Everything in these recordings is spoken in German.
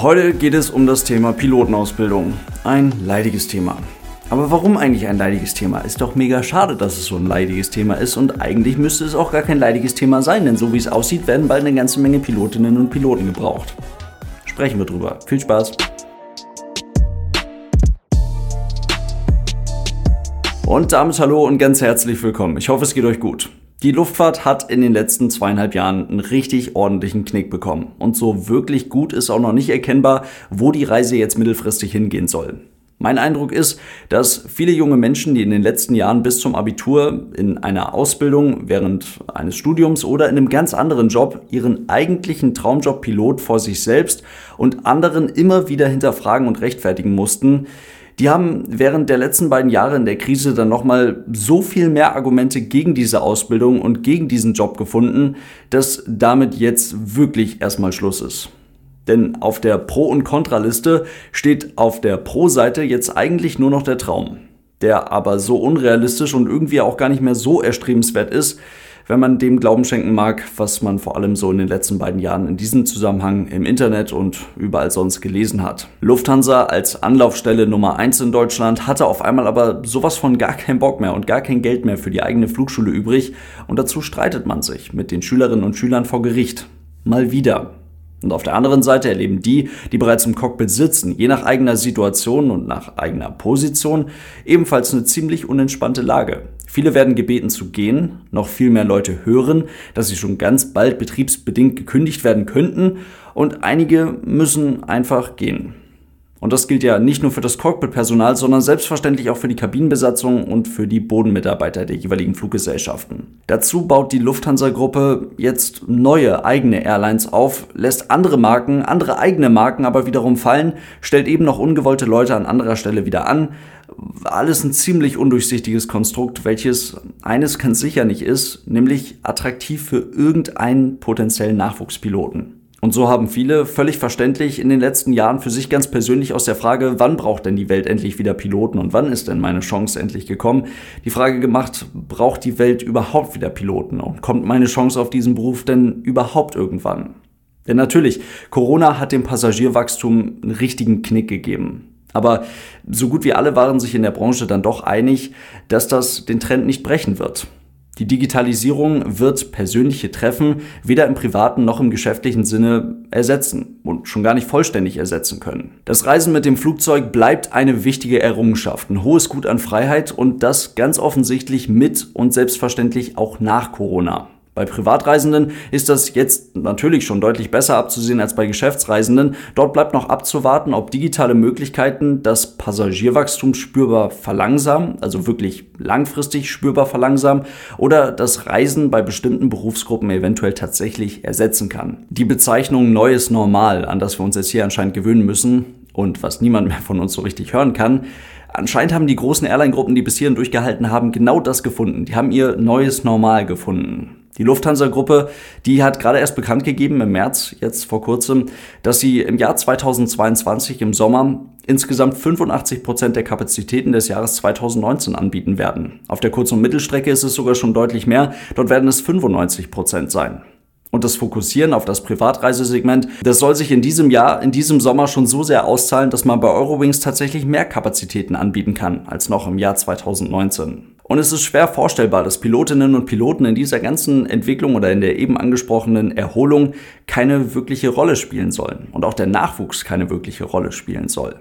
Heute geht es um das Thema Pilotenausbildung. Ein leidiges Thema. Aber warum eigentlich ein leidiges Thema? Ist doch mega schade, dass es so ein leidiges Thema ist und eigentlich müsste es auch gar kein leidiges Thema sein, denn so wie es aussieht, werden bald eine ganze Menge Pilotinnen und Piloten gebraucht. Sprechen wir drüber. Viel Spaß! Und damit hallo und ganz herzlich willkommen. Ich hoffe, es geht euch gut. Die Luftfahrt hat in den letzten zweieinhalb Jahren einen richtig ordentlichen Knick bekommen. Und so wirklich gut ist auch noch nicht erkennbar, wo die Reise jetzt mittelfristig hingehen soll. Mein Eindruck ist, dass viele junge Menschen, die in den letzten Jahren bis zum Abitur in einer Ausbildung, während eines Studiums oder in einem ganz anderen Job ihren eigentlichen Traumjob Pilot vor sich selbst und anderen immer wieder hinterfragen und rechtfertigen mussten, die haben während der letzten beiden Jahre in der Krise dann nochmal so viel mehr Argumente gegen diese Ausbildung und gegen diesen Job gefunden, dass damit jetzt wirklich erstmal Schluss ist. Denn auf der Pro- und Kontraliste steht auf der Pro-Seite jetzt eigentlich nur noch der Traum, der aber so unrealistisch und irgendwie auch gar nicht mehr so erstrebenswert ist, wenn man dem Glauben schenken mag, was man vor allem so in den letzten beiden Jahren in diesem Zusammenhang im Internet und überall sonst gelesen hat. Lufthansa als Anlaufstelle Nummer eins in Deutschland hatte auf einmal aber sowas von gar keinen Bock mehr und gar kein Geld mehr für die eigene Flugschule übrig und dazu streitet man sich mit den Schülerinnen und Schülern vor Gericht. Mal wieder. Und auf der anderen Seite erleben die, die bereits im Cockpit sitzen, je nach eigener Situation und nach eigener Position, ebenfalls eine ziemlich unentspannte Lage. Viele werden gebeten zu gehen, noch viel mehr Leute hören, dass sie schon ganz bald betriebsbedingt gekündigt werden könnten und einige müssen einfach gehen. Und das gilt ja nicht nur für das Cockpit-Personal, sondern selbstverständlich auch für die Kabinenbesatzung und für die Bodenmitarbeiter der jeweiligen Fluggesellschaften. Dazu baut die Lufthansa-Gruppe jetzt neue eigene Airlines auf, lässt andere Marken, andere eigene Marken aber wiederum fallen, stellt eben noch ungewollte Leute an anderer Stelle wieder an. Alles ein ziemlich undurchsichtiges Konstrukt, welches eines ganz sicher nicht ist, nämlich attraktiv für irgendeinen potenziellen Nachwuchspiloten. Und so haben viele völlig verständlich in den letzten Jahren für sich ganz persönlich aus der Frage, wann braucht denn die Welt endlich wieder Piloten und wann ist denn meine Chance endlich gekommen, die Frage gemacht, braucht die Welt überhaupt wieder Piloten und kommt meine Chance auf diesen Beruf denn überhaupt irgendwann? Denn natürlich, Corona hat dem Passagierwachstum einen richtigen Knick gegeben. Aber so gut wie alle waren sich in der Branche dann doch einig, dass das den Trend nicht brechen wird. Die Digitalisierung wird persönliche Treffen weder im privaten noch im geschäftlichen Sinne ersetzen und schon gar nicht vollständig ersetzen können. Das Reisen mit dem Flugzeug bleibt eine wichtige Errungenschaft, ein hohes Gut an Freiheit und das ganz offensichtlich mit und selbstverständlich auch nach Corona. Bei Privatreisenden ist das jetzt natürlich schon deutlich besser abzusehen als bei Geschäftsreisenden. Dort bleibt noch abzuwarten, ob digitale Möglichkeiten das Passagierwachstum spürbar verlangsamen, also wirklich langfristig spürbar verlangsamen, oder das Reisen bei bestimmten Berufsgruppen eventuell tatsächlich ersetzen kann. Die Bezeichnung neues Normal, an das wir uns jetzt hier anscheinend gewöhnen müssen und was niemand mehr von uns so richtig hören kann, Anscheinend haben die großen Airline-Gruppen, die bis hierhin durchgehalten haben, genau das gefunden. Die haben ihr neues Normal gefunden. Die Lufthansa-Gruppe, die hat gerade erst bekannt gegeben im März, jetzt vor kurzem, dass sie im Jahr 2022 im Sommer insgesamt 85 Prozent der Kapazitäten des Jahres 2019 anbieten werden. Auf der Kurz- und Mittelstrecke ist es sogar schon deutlich mehr. Dort werden es 95 Prozent sein. Und das Fokussieren auf das Privatreisesegment, das soll sich in diesem Jahr, in diesem Sommer schon so sehr auszahlen, dass man bei Eurowings tatsächlich mehr Kapazitäten anbieten kann als noch im Jahr 2019. Und es ist schwer vorstellbar, dass Pilotinnen und Piloten in dieser ganzen Entwicklung oder in der eben angesprochenen Erholung keine wirkliche Rolle spielen sollen und auch der Nachwuchs keine wirkliche Rolle spielen soll.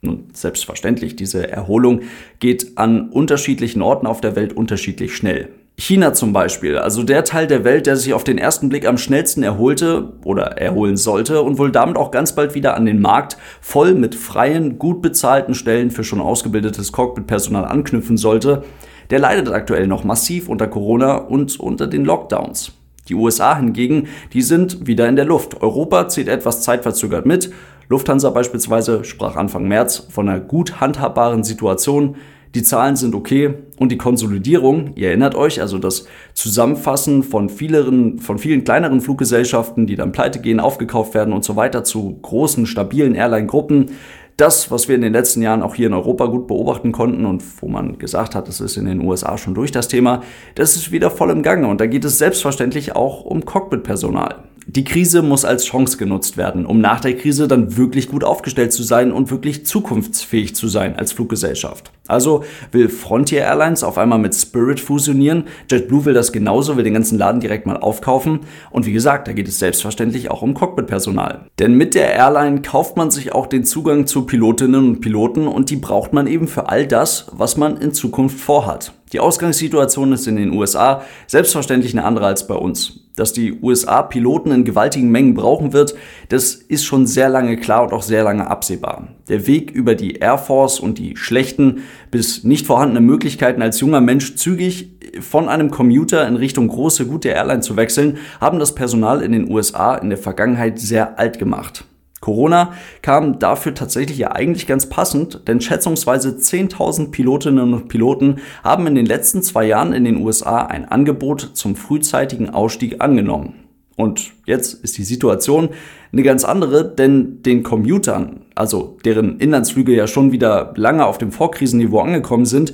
Nun, selbstverständlich, diese Erholung geht an unterschiedlichen Orten auf der Welt unterschiedlich schnell. China zum Beispiel, also der Teil der Welt, der sich auf den ersten Blick am schnellsten erholte oder erholen sollte und wohl damit auch ganz bald wieder an den Markt voll mit freien, gut bezahlten Stellen für schon ausgebildetes Cockpit-Personal anknüpfen sollte, der leidet aktuell noch massiv unter Corona und unter den Lockdowns. Die USA hingegen, die sind wieder in der Luft. Europa zieht etwas zeitverzögert mit. Lufthansa beispielsweise sprach Anfang März von einer gut handhabbaren Situation die Zahlen sind okay und die Konsolidierung, ihr erinnert euch, also das Zusammenfassen von vielen, von vielen kleineren Fluggesellschaften, die dann pleite gehen, aufgekauft werden und so weiter zu großen, stabilen Airline-Gruppen, das, was wir in den letzten Jahren auch hier in Europa gut beobachten konnten und wo man gesagt hat, das ist in den USA schon durch das Thema, das ist wieder voll im Gange und da geht es selbstverständlich auch um Cockpit-Personal. Die Krise muss als Chance genutzt werden, um nach der Krise dann wirklich gut aufgestellt zu sein und wirklich zukunftsfähig zu sein als Fluggesellschaft. Also will Frontier Airlines auf einmal mit Spirit fusionieren, JetBlue will das genauso, will den ganzen Laden direkt mal aufkaufen und wie gesagt, da geht es selbstverständlich auch um Cockpitpersonal. Denn mit der Airline kauft man sich auch den Zugang zu Pilotinnen und Piloten und die braucht man eben für all das, was man in Zukunft vorhat. Die Ausgangssituation ist in den USA selbstverständlich eine andere als bei uns. Dass die USA Piloten in gewaltigen Mengen brauchen wird, das ist schon sehr lange klar und auch sehr lange absehbar. Der Weg über die Air Force und die schlechten bis nicht vorhandenen Möglichkeiten als junger Mensch zügig von einem Commuter in Richtung große, gute Airline zu wechseln, haben das Personal in den USA in der Vergangenheit sehr alt gemacht. Corona kam dafür tatsächlich ja eigentlich ganz passend, denn schätzungsweise 10.000 Pilotinnen und Piloten haben in den letzten zwei Jahren in den USA ein Angebot zum frühzeitigen Ausstieg angenommen. Und jetzt ist die Situation eine ganz andere, denn den Commutern, also deren Inlandsflüge ja schon wieder lange auf dem Vorkrisenniveau angekommen sind,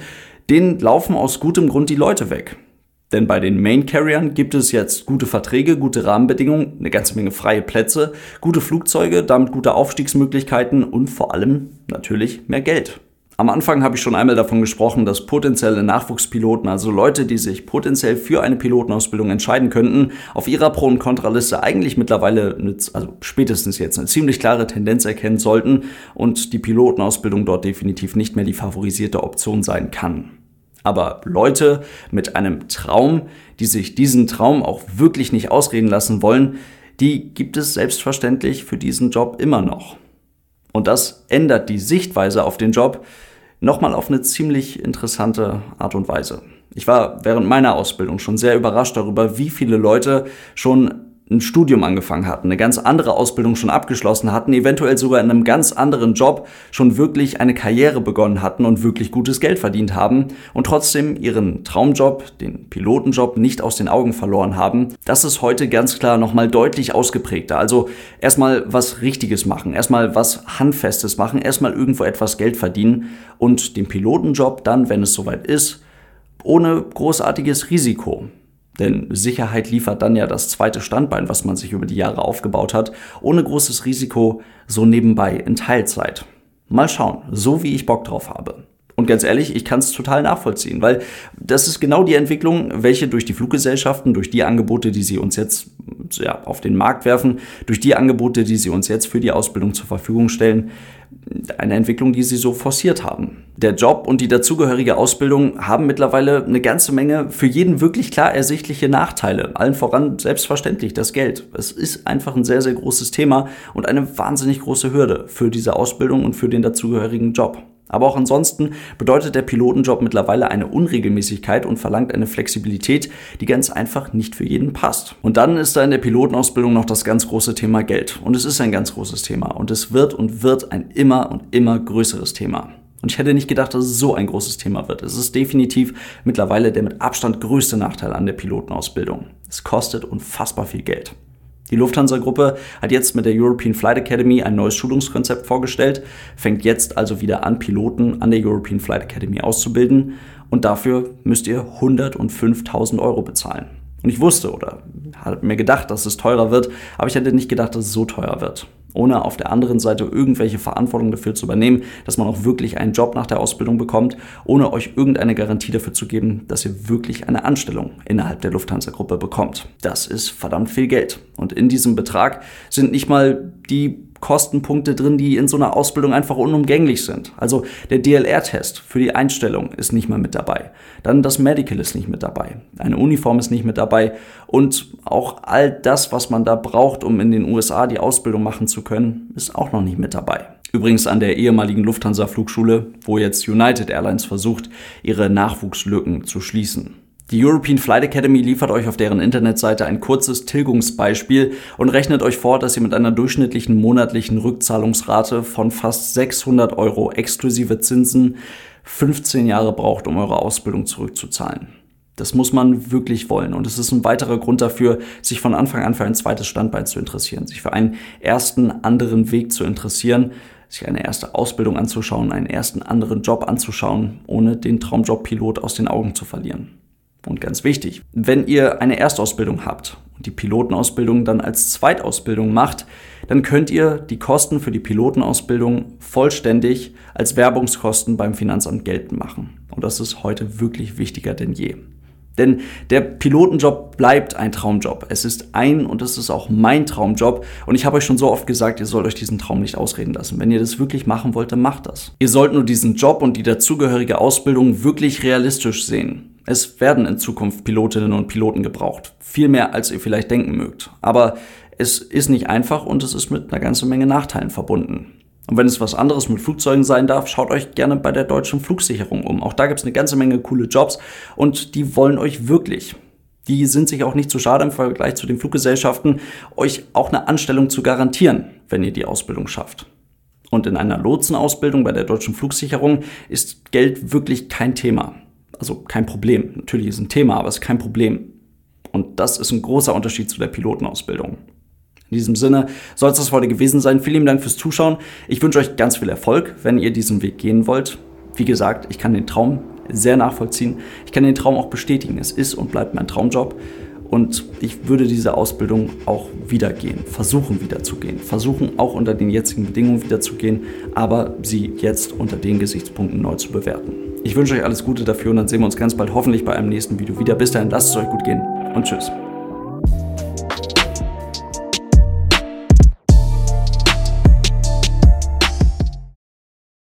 denen laufen aus gutem Grund die Leute weg. Denn bei den Main Carriern gibt es jetzt gute Verträge, gute Rahmenbedingungen, eine ganze Menge freie Plätze, gute Flugzeuge, damit gute Aufstiegsmöglichkeiten und vor allem natürlich mehr Geld. Am Anfang habe ich schon einmal davon gesprochen, dass potenzielle Nachwuchspiloten, also Leute, die sich potenziell für eine Pilotenausbildung entscheiden könnten, auf ihrer Pro- und Kontraliste eigentlich mittlerweile, eine, also spätestens jetzt, eine ziemlich klare Tendenz erkennen sollten und die Pilotenausbildung dort definitiv nicht mehr die favorisierte Option sein kann. Aber Leute mit einem Traum, die sich diesen Traum auch wirklich nicht ausreden lassen wollen, die gibt es selbstverständlich für diesen Job immer noch. Und das ändert die Sichtweise auf den Job nochmal auf eine ziemlich interessante Art und Weise. Ich war während meiner Ausbildung schon sehr überrascht darüber, wie viele Leute schon ein Studium angefangen hatten, eine ganz andere Ausbildung schon abgeschlossen hatten, eventuell sogar in einem ganz anderen Job schon wirklich eine Karriere begonnen hatten und wirklich gutes Geld verdient haben und trotzdem ihren Traumjob, den Pilotenjob, nicht aus den Augen verloren haben. Das ist heute ganz klar nochmal deutlich ausgeprägter. Also erstmal was Richtiges machen, erstmal was Handfestes machen, erstmal irgendwo etwas Geld verdienen und den Pilotenjob dann, wenn es soweit ist, ohne großartiges Risiko. Denn Sicherheit liefert dann ja das zweite Standbein, was man sich über die Jahre aufgebaut hat, ohne großes Risiko, so nebenbei in Teilzeit. Mal schauen, so wie ich Bock drauf habe. Und ganz ehrlich, ich kann es total nachvollziehen, weil das ist genau die Entwicklung, welche durch die Fluggesellschaften, durch die Angebote, die sie uns jetzt ja, auf den Markt werfen, durch die Angebote, die sie uns jetzt für die Ausbildung zur Verfügung stellen, eine Entwicklung, die sie so forciert haben. Der Job und die dazugehörige Ausbildung haben mittlerweile eine ganze Menge für jeden wirklich klar ersichtliche Nachteile. Allen voran selbstverständlich das Geld. Es ist einfach ein sehr, sehr großes Thema und eine wahnsinnig große Hürde für diese Ausbildung und für den dazugehörigen Job. Aber auch ansonsten bedeutet der Pilotenjob mittlerweile eine Unregelmäßigkeit und verlangt eine Flexibilität, die ganz einfach nicht für jeden passt. Und dann ist da in der Pilotenausbildung noch das ganz große Thema Geld. Und es ist ein ganz großes Thema. Und es wird und wird ein immer und immer größeres Thema. Und ich hätte nicht gedacht, dass es so ein großes Thema wird. Es ist definitiv mittlerweile der mit Abstand größte Nachteil an der Pilotenausbildung. Es kostet unfassbar viel Geld. Die Lufthansa-Gruppe hat jetzt mit der European Flight Academy ein neues Schulungskonzept vorgestellt, fängt jetzt also wieder an, Piloten an der European Flight Academy auszubilden und dafür müsst ihr 105.000 Euro bezahlen. Und ich wusste oder habe mir gedacht, dass es teurer wird, aber ich hätte nicht gedacht, dass es so teuer wird ohne auf der anderen Seite irgendwelche Verantwortung dafür zu übernehmen, dass man auch wirklich einen Job nach der Ausbildung bekommt, ohne euch irgendeine Garantie dafür zu geben, dass ihr wirklich eine Anstellung innerhalb der Lufthansa-Gruppe bekommt. Das ist verdammt viel Geld. Und in diesem Betrag sind nicht mal die Kostenpunkte drin, die in so einer Ausbildung einfach unumgänglich sind. Also der DLR-Test für die Einstellung ist nicht mal mit dabei. Dann das Medical ist nicht mit dabei. Eine Uniform ist nicht mit dabei. Und auch all das, was man da braucht, um in den USA die Ausbildung machen zu können, ist auch noch nicht mit dabei. Übrigens an der ehemaligen Lufthansa-Flugschule, wo jetzt United Airlines versucht, ihre Nachwuchslücken zu schließen. Die European Flight Academy liefert euch auf deren Internetseite ein kurzes Tilgungsbeispiel und rechnet euch vor, dass ihr mit einer durchschnittlichen monatlichen Rückzahlungsrate von fast 600 Euro exklusive Zinsen 15 Jahre braucht, um eure Ausbildung zurückzuzahlen. Das muss man wirklich wollen. Und es ist ein weiterer Grund dafür, sich von Anfang an für ein zweites Standbein zu interessieren, sich für einen ersten anderen Weg zu interessieren, sich eine erste Ausbildung anzuschauen, einen ersten anderen Job anzuschauen, ohne den Traumjob Pilot aus den Augen zu verlieren. Und ganz wichtig, wenn ihr eine Erstausbildung habt und die Pilotenausbildung dann als Zweitausbildung macht, dann könnt ihr die Kosten für die Pilotenausbildung vollständig als Werbungskosten beim Finanzamt geltend machen. Und das ist heute wirklich wichtiger denn je. Denn der Pilotenjob bleibt ein Traumjob. Es ist ein und es ist auch mein Traumjob. Und ich habe euch schon so oft gesagt, ihr sollt euch diesen Traum nicht ausreden lassen. Wenn ihr das wirklich machen wollt, dann macht das. Ihr sollt nur diesen Job und die dazugehörige Ausbildung wirklich realistisch sehen. Es werden in Zukunft Pilotinnen und Piloten gebraucht. Viel mehr, als ihr vielleicht denken mögt. Aber es ist nicht einfach und es ist mit einer ganzen Menge Nachteilen verbunden. Und wenn es was anderes mit Flugzeugen sein darf, schaut euch gerne bei der deutschen Flugsicherung um. Auch da gibt es eine ganze Menge coole Jobs und die wollen euch wirklich. Die sind sich auch nicht zu schade im Vergleich zu den Fluggesellschaften, euch auch eine Anstellung zu garantieren, wenn ihr die Ausbildung schafft. Und in einer Lotsenausbildung bei der deutschen Flugsicherung ist Geld wirklich kein Thema. Also kein Problem. Natürlich ist es ein Thema, aber es ist kein Problem. Und das ist ein großer Unterschied zu der Pilotenausbildung. In diesem Sinne soll es das heute gewesen sein. Vielen Dank fürs Zuschauen. Ich wünsche euch ganz viel Erfolg, wenn ihr diesen Weg gehen wollt. Wie gesagt, ich kann den Traum sehr nachvollziehen. Ich kann den Traum auch bestätigen. Es ist und bleibt mein Traumjob. Und ich würde diese Ausbildung auch wieder gehen, versuchen wieder zu gehen, versuchen auch unter den jetzigen Bedingungen wieder zu gehen, aber sie jetzt unter den Gesichtspunkten neu zu bewerten. Ich wünsche euch alles Gute dafür und dann sehen wir uns ganz bald hoffentlich bei einem nächsten Video wieder. Bis dahin, lasst es euch gut gehen und tschüss.